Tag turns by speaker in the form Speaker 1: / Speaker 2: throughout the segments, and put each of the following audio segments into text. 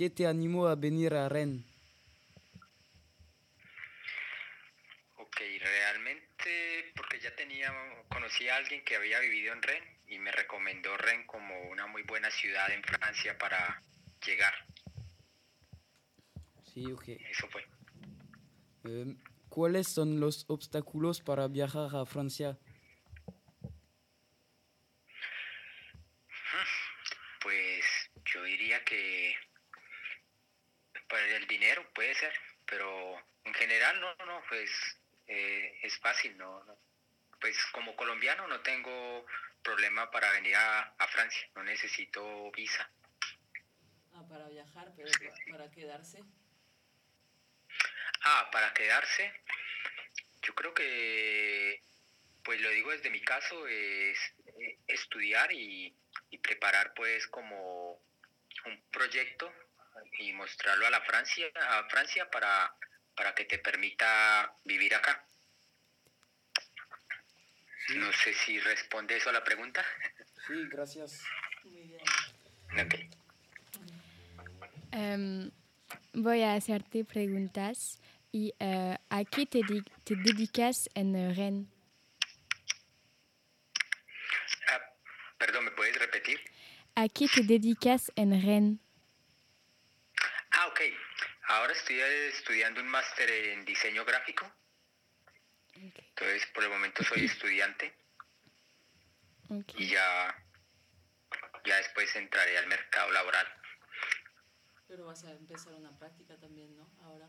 Speaker 1: ¿qué te animó a venir a Rennes?
Speaker 2: Ok, realmente porque ya tenía, conocí a alguien que había vivido en Rennes y me recomendó Rennes como una muy buena ciudad en Francia para llegar.
Speaker 1: Sí, ok.
Speaker 2: Eso fue.
Speaker 1: Eh, ¿Cuáles son los obstáculos para viajar a Francia?
Speaker 2: Pues yo diría que el dinero puede ser, pero en general no, no, pues eh, es fácil, no, no. Pues como colombiano no tengo problema para venir a, a Francia, no necesito visa.
Speaker 3: Ah, para viajar, pero
Speaker 2: Sí,
Speaker 3: pa-
Speaker 2: sí.
Speaker 3: para quedarse.
Speaker 2: Ah, para quedarse, yo creo que, pues lo digo desde mi caso, es eh, estudiar y, y preparar pues como un proyecto y mostrarlo a la Francia, a Francia para, para que te permita vivir acá. No sé si responde eso a la pregunta.
Speaker 1: Sí, gracias.
Speaker 3: Muy bien.
Speaker 4: Em, voy a hacerte preguntas. ¿Y eh, a qué te, di- te dedicas en eh, Rennes?
Speaker 2: Ah, perdón, ¿me puedes repetir?
Speaker 4: ¿A qué te dedicas en Rennes?
Speaker 2: Ah. Ahora estoy estudiando un máster en diseño gráfico. Entonces, por el momento soy estudiante y ya, ya después entraré al mercado laboral.
Speaker 3: Pero vas a empezar una práctica también, ¿no? Ahora.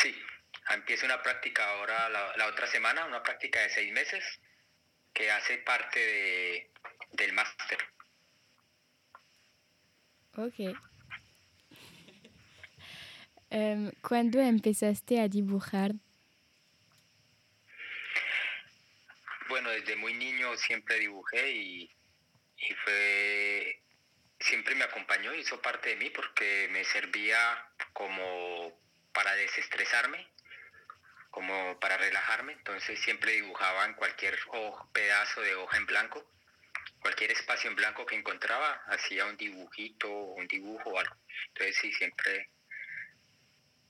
Speaker 2: Sí, empiezo una práctica ahora la, la otra semana, una práctica de seis meses que hace parte de, del máster.
Speaker 4: Ok. Em, ¿Cuándo empezaste a dibujar?
Speaker 2: Bueno, desde muy niño siempre dibujé y, y fue siempre me acompañó, hizo parte de mí porque me servía como para desestresarme, como para relajarme. Entonces siempre dibujaba en cualquier pedazo de hoja en blanco, cualquier espacio en blanco que encontraba, hacía un dibujito, un dibujo o algo. Entonces sí, siempre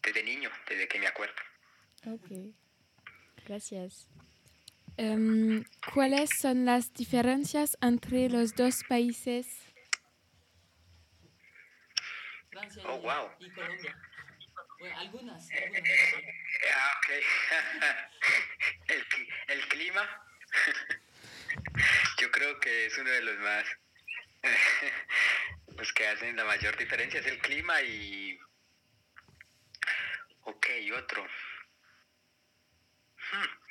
Speaker 2: desde niño, desde que me acuerdo.
Speaker 4: Ok. Gracias.
Speaker 5: Em, ¿Cuáles son las diferencias entre los dos países?
Speaker 3: Francia
Speaker 2: Oh,
Speaker 3: y,
Speaker 2: wow.
Speaker 3: y Colombia. Bueno, algunas, algunas.
Speaker 2: Ah, ok. el, el clima, yo creo que es uno de los más, los que hacen la mayor diferencia es el clima y, ok, otro. Hmm.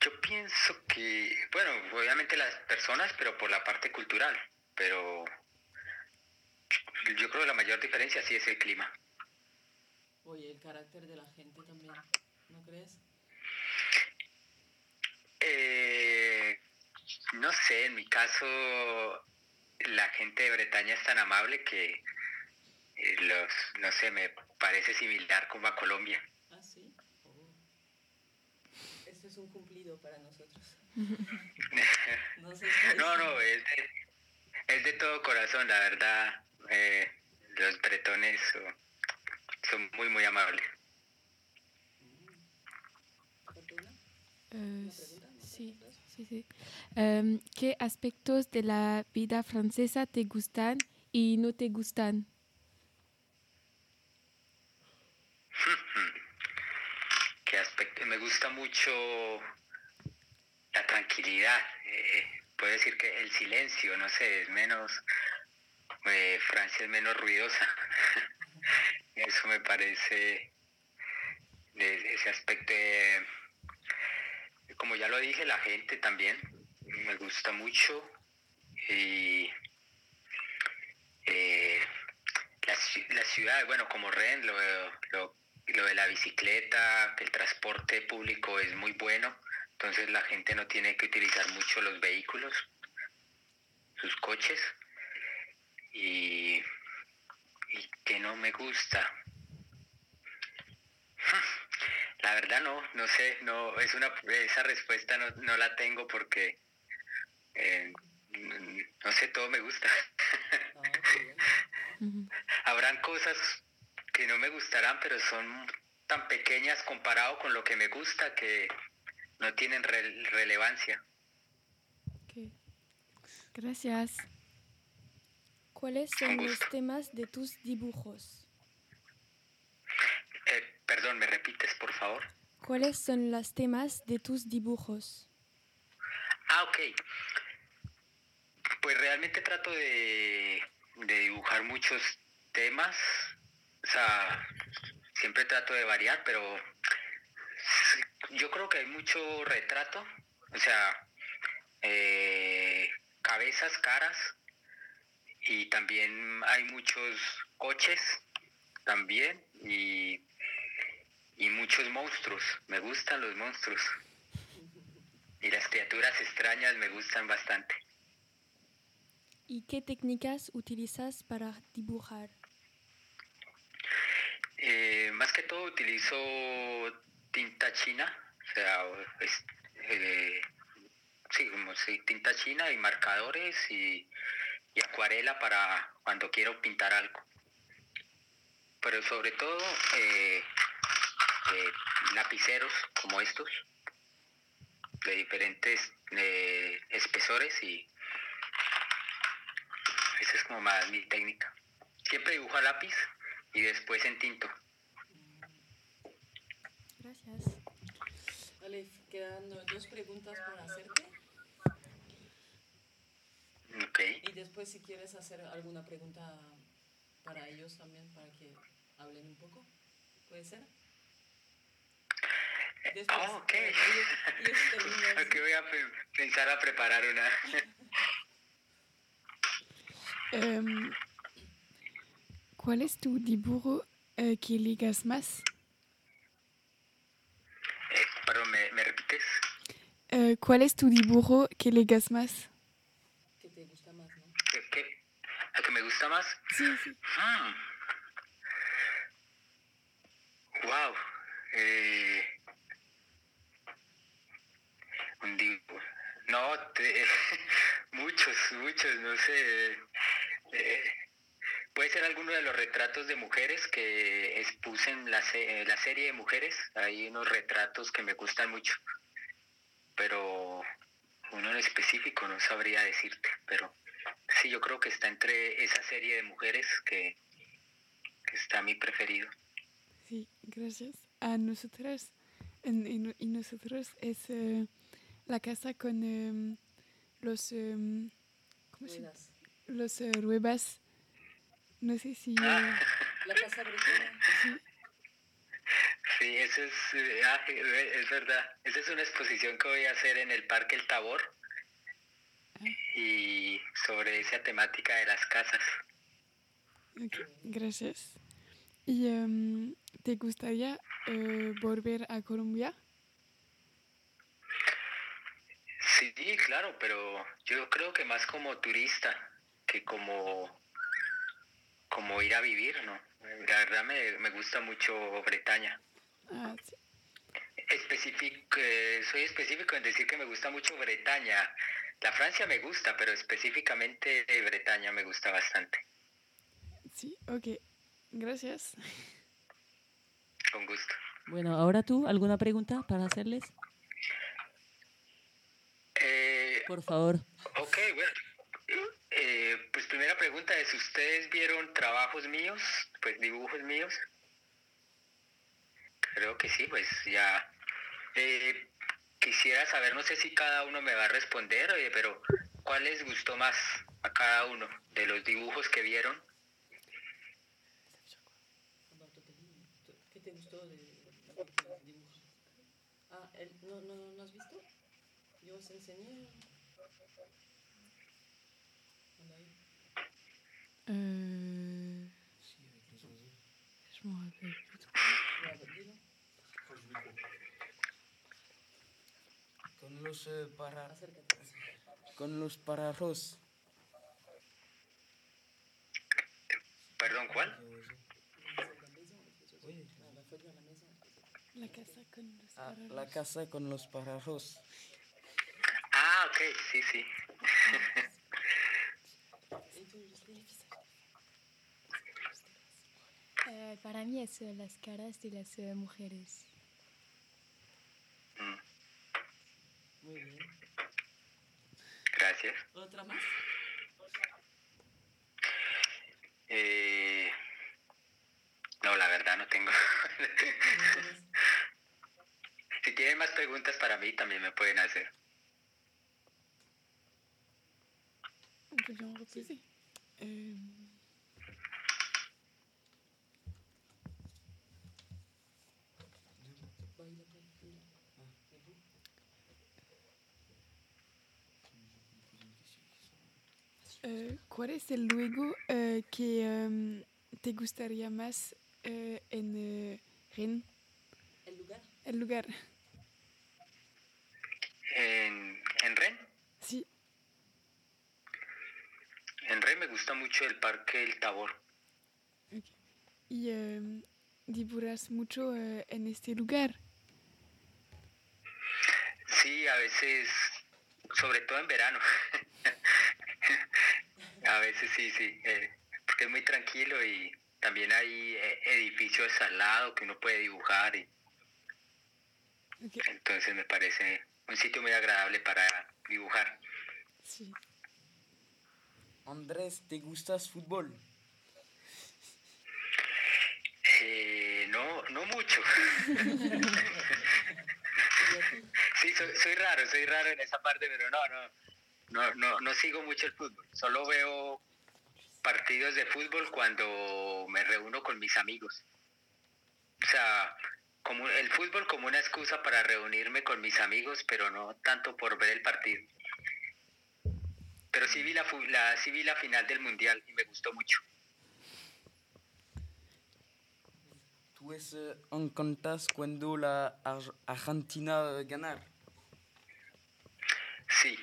Speaker 2: Yo pienso que, bueno, obviamente las personas, pero por la parte cultural, pero yo creo que la mayor diferencia sí es el clima.
Speaker 3: Oye, el carácter de la gente también, ¿no crees?
Speaker 2: Eh, no sé, en mi caso la gente de Bretaña es tan amable que eh, los, no sé, me parece similar como a Colombia.
Speaker 3: Ah, sí. Oh. Esto es un cumplido para nosotros. No sé si-
Speaker 2: No, no, es de, es de todo corazón, la verdad. eh, los bretones son, son muy, muy amables.
Speaker 5: Eh, sí, sí, sí. Em, ¿Qué aspectos de la vida francesa te gustan y no te gustan?
Speaker 2: qué aspecto me gusta mucho la tranquilidad eh, puedo decir que el silencio no sé es menos eh, Francia es menos ruidosa. Eso me parece de ese aspecto de- como ya lo dije la gente también me gusta mucho y eh, las, ci- las ciudades, bueno, como Rennes, lo, lo, lo de la bicicleta, que el transporte público es muy bueno, entonces la gente no tiene que utilizar mucho los vehículos, sus coches, y, y que no me gusta. La verdad no, no sé, no es una esa respuesta no, no la tengo porque eh, no sé, todo me gusta.
Speaker 3: Ah.
Speaker 2: Habrán cosas que no me gustarán, pero son tan pequeñas comparado con lo que me gusta que no tienen re- relevancia.
Speaker 5: Gracias.
Speaker 4: ¿Cuáles son los temas de tus dibujos?
Speaker 2: Eh, perdón, ¿me repites, por favor?
Speaker 4: ¿Cuáles son los temas de tus dibujos?
Speaker 2: Ah, ok. Pues realmente trato de, de dibujar muchos temas. O sea, siempre trato de variar, pero yo creo que hay mucho retrato. O sea, eh, cabezas, caras. Y también hay muchos coches también. Y, y muchos monstruos. Me gustan los monstruos. Y las criaturas extrañas me gustan bastante.
Speaker 4: ¿Y qué técnicas utilizas para dibujar?
Speaker 2: Más que todo utilizo tinta china, o sea, eh, sí, como sí, tinta china y marcadores y, y acuarela para cuando quiero pintar algo. Pero sobre todo eh, eh, lapiceros como estos, de diferentes eh, espesores y esa es como más mi técnica. Siempre dibujo a lápiz y después en tinto.
Speaker 4: Gracias.
Speaker 3: Vale, quedan dos preguntas para hacerte.
Speaker 2: Ok.
Speaker 3: Y después si quieres hacer alguna pregunta para ellos también, para que hablen un poco. ¿Puede ser? Después,
Speaker 2: Ah, ok.
Speaker 3: eh, ellos- ellos terminan,
Speaker 2: Ok, voy a pe- pensar a preparar una.
Speaker 5: Em, ¿Cuál es tu dibujo eh, que ligas más?
Speaker 2: Eh, perdón.
Speaker 5: Eh, ¿Cuál es tu dibujo que ligas más?
Speaker 3: que te gusta más, ¿no?
Speaker 2: ¿Qué, qué? ¿A que me gusta más?
Speaker 5: Sí, sí.
Speaker 2: Hmm. Wow. Eh, un dibujo. No, te- muchos, muchos, no sé. Eh, puede ser alguno de los retratos de mujeres que expuse en la, se- la serie de mujeres. Hay unos retratos que me gustan mucho. Pero uno en específico no sabría decirte. Pero sí, yo creo que está entre esa serie de mujeres que, que está mi preferido.
Speaker 5: Sí, gracias. A nosotros, en- en- y nosotros es eh, la casa con em, los, em, ¿cómo se
Speaker 3: Ruedas.
Speaker 5: los eh, ruebas. No sé si...
Speaker 2: Ah.
Speaker 5: eh,
Speaker 3: La casa británica.
Speaker 5: sí.
Speaker 2: Eso es, eh, ah, es verdad. Esa es una exposición que voy a hacer en el Parque El Tabor y sobre esa temática de las casas.
Speaker 5: Gracias. ¿Y em, te gustaría eh, volver a Colombia?
Speaker 2: Sí, claro, pero yo creo que más como turista que como, como ir a vivir, ¿no? La verdad me, me gusta mucho Bretaña.
Speaker 5: Ah, sí.
Speaker 2: Específico, eh, soy específico en decir que me gusta mucho Bretaña. La Francia me gusta, pero específicamente Bretaña me gusta bastante.
Speaker 5: Sí, ok. Gracias.
Speaker 2: Con gusto.
Speaker 6: Bueno, ahora tú, ¿alguna pregunta para hacerles?
Speaker 2: Eh,
Speaker 6: Por favor.
Speaker 2: ok, bueno. Eh, pues primera pregunta es, ¿ustedes vieron trabajos míos? Pues dibujos míos. Creo que sí, pues ya. Eh, quisiera saber, no sé si cada uno me va a responder, oye, pero ¿cuál les gustó más a cada uno de los dibujos que vieron?
Speaker 3: ¿Qué te gustó de de dibujos? Ah, el- ¿no, no, ¿no has visto? Yo os enseñé. Anda ahí.
Speaker 5: Euh...
Speaker 1: Con los, eh, para,
Speaker 3: Acércate.
Speaker 1: con los para arroz.
Speaker 2: Perdón, ¿cuál?
Speaker 3: Ah, la
Speaker 5: casa con los
Speaker 1: Ah, la casa con los para arroz.
Speaker 2: Ah, ok, sí, sí.
Speaker 4: Eh, para mí es las caras de las eh, mujeres.
Speaker 2: Mm,
Speaker 3: Muy bien.
Speaker 2: gracias.
Speaker 3: ¿Otra más?
Speaker 2: Eh, no, la verdad no tengo. si tienen más preguntas para mí, también me pueden hacer.
Speaker 5: On peut lui euh, ¿Cuál es el luego eh, que em, te gustaría más eh, en eh, Rennes?
Speaker 7: El lugar.
Speaker 5: El lugar.
Speaker 2: En, en Ren,
Speaker 5: Sí.
Speaker 2: en Ren me gusta mucho el Parque El Tabor.
Speaker 5: Y em, dibujas mucho eh, en este lugar.
Speaker 2: Sí, a veces, sobre todo en verano. a veces sí, sí, eh, porque es muy tranquilo y también hay eh, edificios al lado que uno puede dibujar y entonces me parece un sitio muy agradable para dibujar.
Speaker 5: Sí.
Speaker 1: Andrés, ¿te gustas fútbol?
Speaker 2: Eh, no, no mucho. sí, soy, soy raro, soy raro en esa parte, pero no, no, no, no, no sigo mucho el fútbol. Solo veo partidos de fútbol cuando me reúno con mis amigos. O sea, como el fútbol como una excusa para reunirme con mis amigos, pero no tanto por ver el partido. Pero sí vi la, la, sí vi la final del mundial y me gustó mucho.
Speaker 1: ¿Tú es, eh, cuando la Ar- Argentina ganar?
Speaker 2: Sí,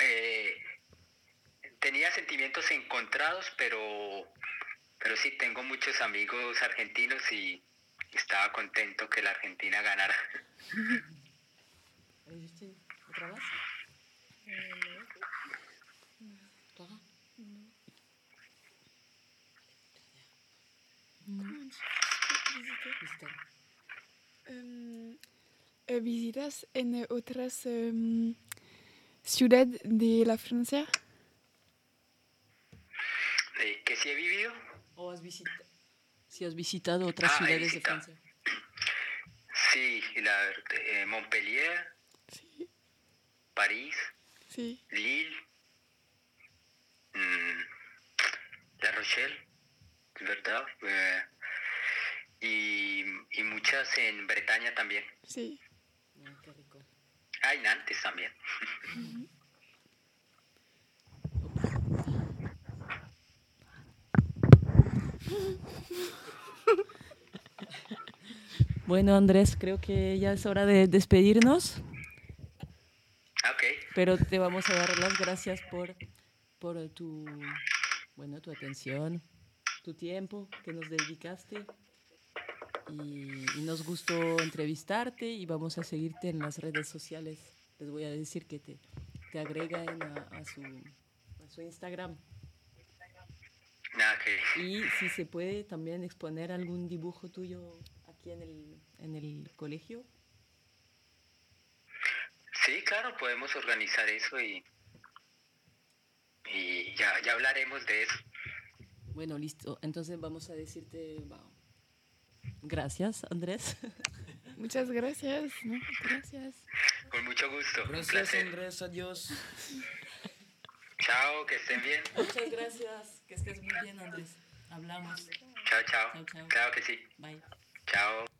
Speaker 2: Eh, tenía sentimientos encontrados, pero, pero sí tengo muchos amigos argentinos y estaba contento que la Argentina ganara.
Speaker 7: ¿otra.
Speaker 5: Em, eh, ¿Visitas en otras em, ciudades de la Francia?
Speaker 2: Eh, que sí he vivido,
Speaker 7: ¿O has visitado? Si has visitado otras
Speaker 2: Ah,
Speaker 7: ciudades de. Francia.
Speaker 2: sí, la, eh, Montpellier,
Speaker 5: Sí.
Speaker 2: París,
Speaker 5: Sí.
Speaker 2: Lille, mm, La Rochelle, ¿verdad? Eh, y, y muchas en Bretaña también.
Speaker 5: Sí.
Speaker 7: Qué rico.
Speaker 2: Ah, y Nantes también.
Speaker 3: Bueno, Andrés, creo que ya es hora de despedirnos, pero te vamos a dar las gracias por, por tu, bueno, tu atención, tu tiempo que nos dedicaste y, y nos gustó entrevistarte y vamos a seguirte en las redes sociales. Les voy a decir que te, te agreguen a, a su, a su Instagram. Y si se puede también exponer algún dibujo tuyo aquí en el, en el colegio.
Speaker 2: Sí, claro, podemos organizar eso y, y ya, ya hablaremos de eso.
Speaker 3: Bueno, listo. Entonces vamos a decirte gracias, Andrés.
Speaker 5: Muchas gracias. ¿no? Gracias.
Speaker 2: Con mucho gusto.
Speaker 1: Gracias. Andrés, adiós.
Speaker 2: Chao, que estén bien.
Speaker 3: Muchas gracias. Que estés muy bien, Andrés. Hablamos.
Speaker 2: Chao, chao.
Speaker 3: Chao, chao.
Speaker 2: Claro que sí.
Speaker 3: Bye.
Speaker 2: Chao.